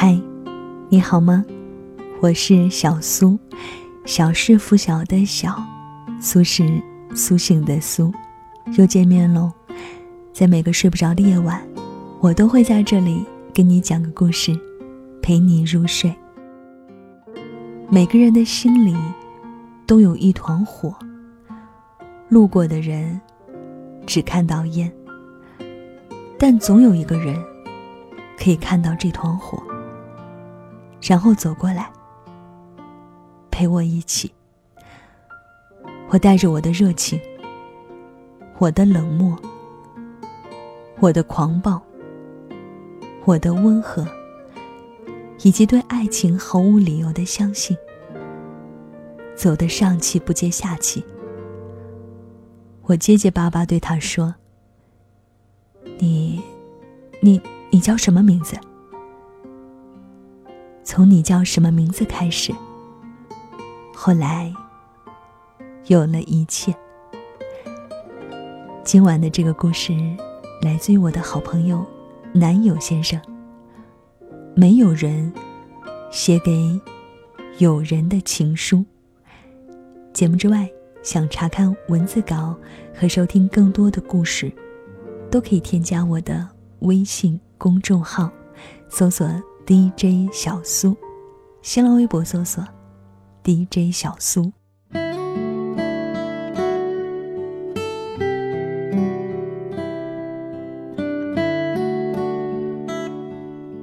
嗨，你好吗？我是小苏，小是拂晓的小，苏是苏醒的苏，又见面喽。在每个睡不着的夜晚，我都会在这里跟你讲个故事，陪你入睡。每个人的心里都有一团火，路过的人只看到烟，但总有一个人可以看到这团火。然后走过来，陪我一起。我带着我的热情，我的冷漠，我的狂暴，我的温和，以及对爱情毫无理由的相信，走得上气不接下气。我结结巴巴对他说：“你，你，你叫什么名字？”从你叫什么名字开始，后来有了一切。今晚的这个故事来自于我的好朋友男友先生。没有人写给有人的情书。节目之外，想查看文字稿和收听更多的故事，都可以添加我的微信公众号，搜索。DJ 小苏，新浪微博搜索 DJ 小苏。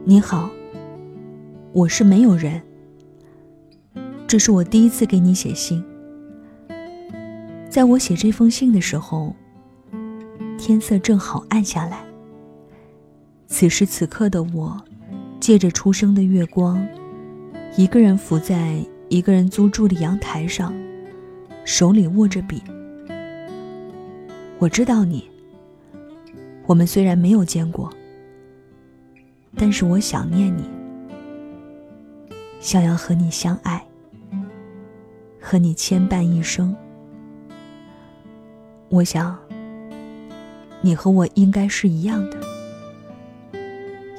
你好，我是没有人。这是我第一次给你写信。在我写这封信的时候，天色正好暗下来。此时此刻的我。借着初升的月光，一个人伏在一个人租住的阳台上，手里握着笔。我知道你。我们虽然没有见过，但是我想念你，想要和你相爱，和你牵绊一生。我想，你和我应该是一样的。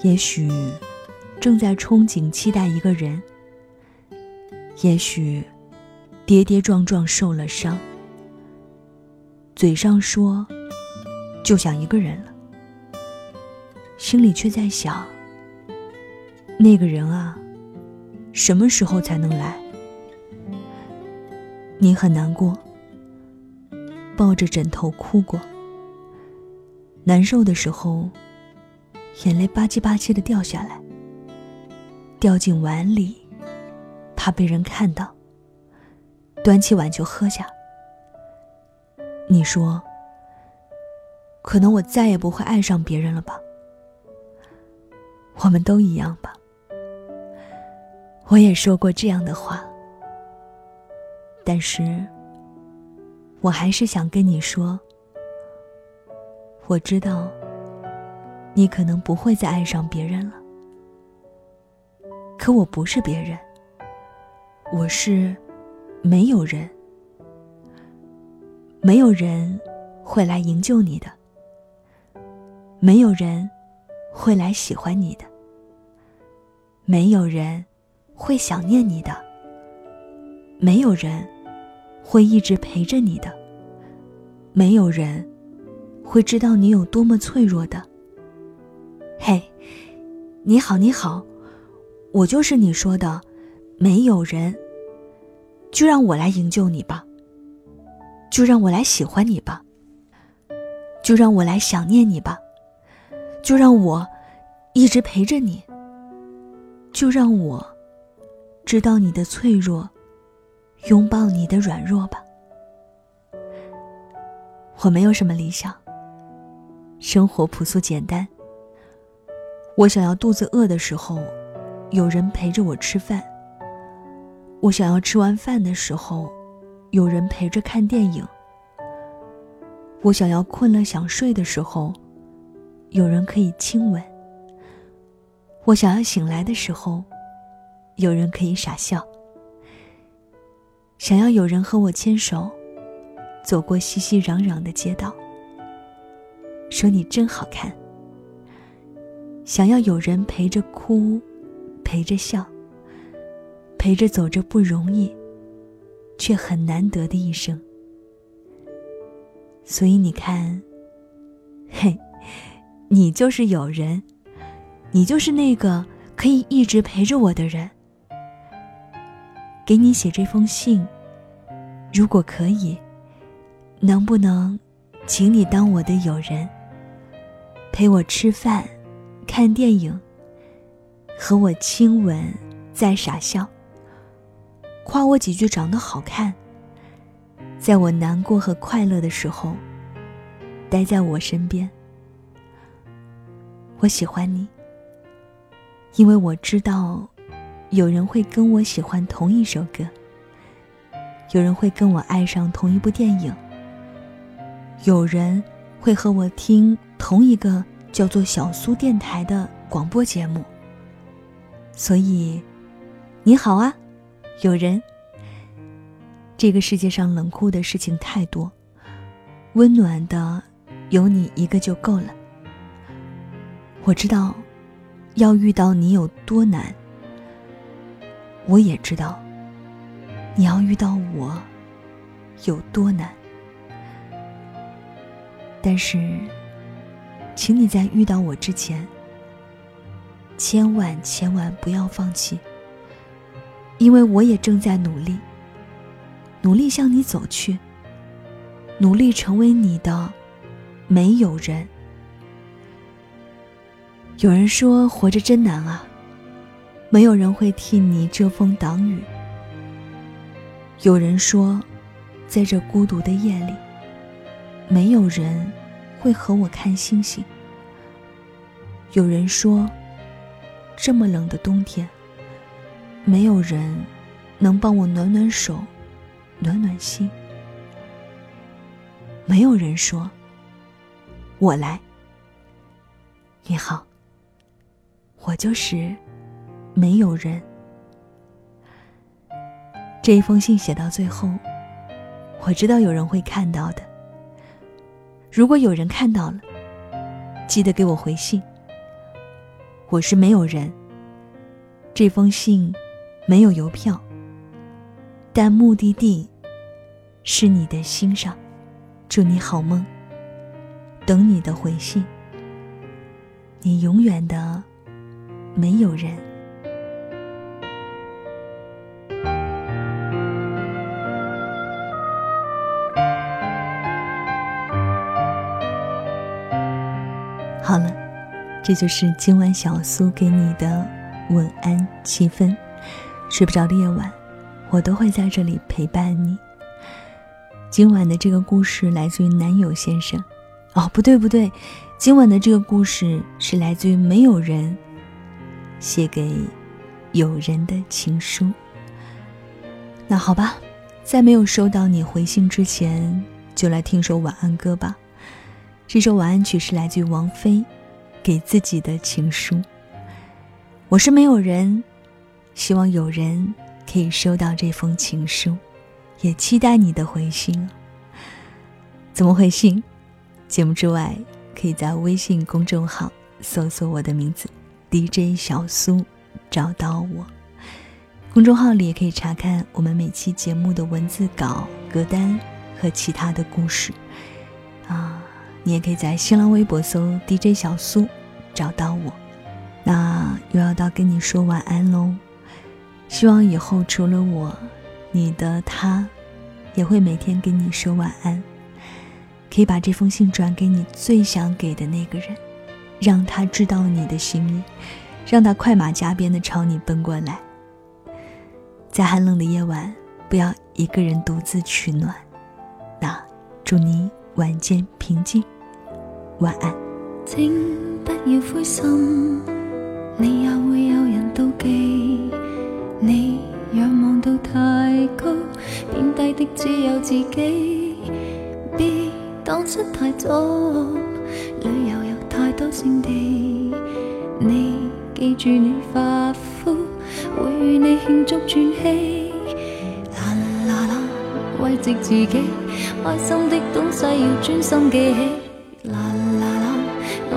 也许。正在憧憬、期待一个人，也许跌跌撞撞受了伤，嘴上说就想一个人了，心里却在想那个人啊，什么时候才能来？你很难过，抱着枕头哭过，难受的时候，眼泪吧唧吧唧的掉下来。掉进碗里，怕被人看到。端起碗就喝下。你说，可能我再也不会爱上别人了吧？我们都一样吧。我也说过这样的话，但是，我还是想跟你说，我知道，你可能不会再爱上别人了。可我不是别人，我是没有人，没有人会来营救你的，没有人会来喜欢你的，没有人会想念你的，没有人会一直陪着你的，没有人会知道你有多么脆弱的。嘿，你好，你好。我就是你说的，没有人。就让我来营救你吧。就让我来喜欢你吧。就让我来想念你吧。就让我一直陪着你。就让我知道你的脆弱，拥抱你的软弱吧。我没有什么理想，生活朴素简单。我想要肚子饿的时候。有人陪着我吃饭。我想要吃完饭的时候，有人陪着看电影。我想要困了想睡的时候，有人可以亲吻。我想要醒来的时候，有人可以傻笑。想要有人和我牵手，走过熙熙攘攘的街道，说你真好看。想要有人陪着哭。陪着笑，陪着走着不容易，却很难得的一生。所以你看，嘿，你就是有人，你就是那个可以一直陪着我的人。给你写这封信，如果可以，能不能，请你当我的友人，陪我吃饭、看电影，和我亲吻，再傻笑，夸我几句长得好看。在我难过和快乐的时候，待在我身边。我喜欢你，因为我知道。有人会跟我喜欢同一首歌，有人会跟我爱上同一部电影，有人会和我听同一个叫做小苏电台的广播节目。所以，你好啊，有人。这个世界上冷酷的事情太多，温暖的有你一个就够了。我知道，要遇到你有多难。我也知道，你要遇到我有多难，但是，请你在遇到我之前，千万千万不要放弃，因为我也正在努力，努力向你走去，努力成为你的没有人。有人说，活着真难啊。没有人会替你遮风挡雨。有人说，在这孤独的夜里，没有人会和我看星星。有人说，这么冷的冬天，没有人能帮我暖暖手、暖暖心。没有人说，我来。你好，我就是。没有人。这一封信写到最后，我知道有人会看到的。如果有人看到了，记得给我回信。我是没有人。这封信没有邮票，但目的地是你的心上。祝你好梦。等你的回信。你永远的没有人。这就是今晚小苏给你的晚安气氛。睡不着的夜晚，我都会在这里陪伴你。今晚的这个故事来自于男友先生。哦，不对不对，今晚的这个故事是来自于没有人写给有人的情书。那好吧，在没有收到你回信之前，就来听首晚安歌吧。这首晚安曲是来自于王菲，给自己的情书。我是没有人，希望有人可以收到这封情书，也期待你的回信。怎么回信？节目之外，可以在微信公众号搜索我的名字 DJ 小苏，找到我。公众号里也可以查看我们每期节目的文字稿、歌单和其他的故事。啊。你也可以在新浪微博搜 DJ 小苏，找到我。那又要到跟你说晚安喽。希望以后除了我，你的他，也会每天跟你说晚安。可以把这封信转给你最想给的那个人，让他知道你的心意，让他快马加鞭的朝你奔过来。在寒冷的夜晚，不要一个人独自取暖。那祝你晚间平静。晚安请不要灰心。你也会有人妒忌。你仰望到太高贬低的只有自己。别当失太早旅游有太多胜地。你记住你发肤会与你庆祝转机啦啦啦慰藉自己开心的东西要专心记起。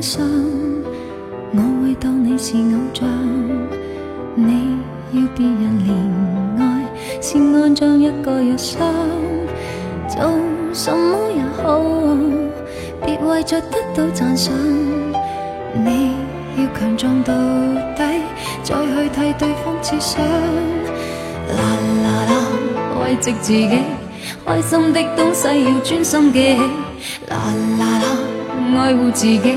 不要哀伤，我会当你是偶像。你要别人怜爱，是安装一个药箱。做什么也好，别为着得到赞赏。你要强壮到底，再去替对方设想。啦啦啦，慰藉自己，开心的东西要专心记起。啦啦啦。爱护自己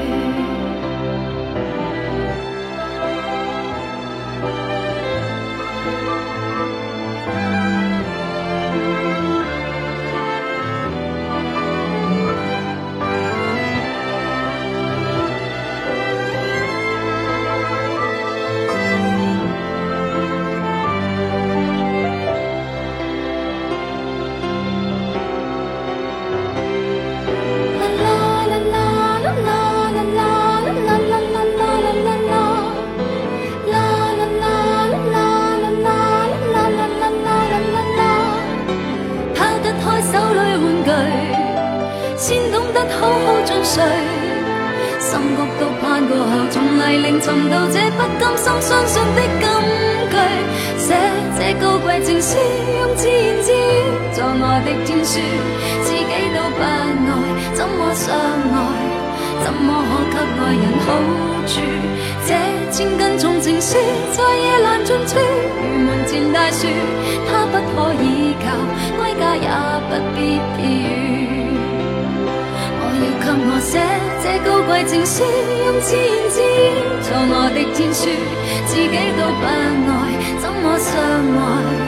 用自言自语做我的天书，自己都不爱，怎么相爱？怎么可给爱人好处？这千斤重情书在夜阑尽处，如门前大树，它不可以靠，归家也不必避雨。要给我写这高贵情书，用自言自语做我的天书，自己都不爱，怎么相爱？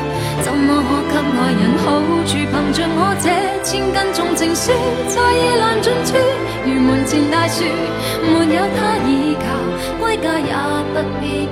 怎么可给爱人好处？凭着我这千斤重情书，再夜难尽处，如门前大树，没有他倚靠，归家也不必。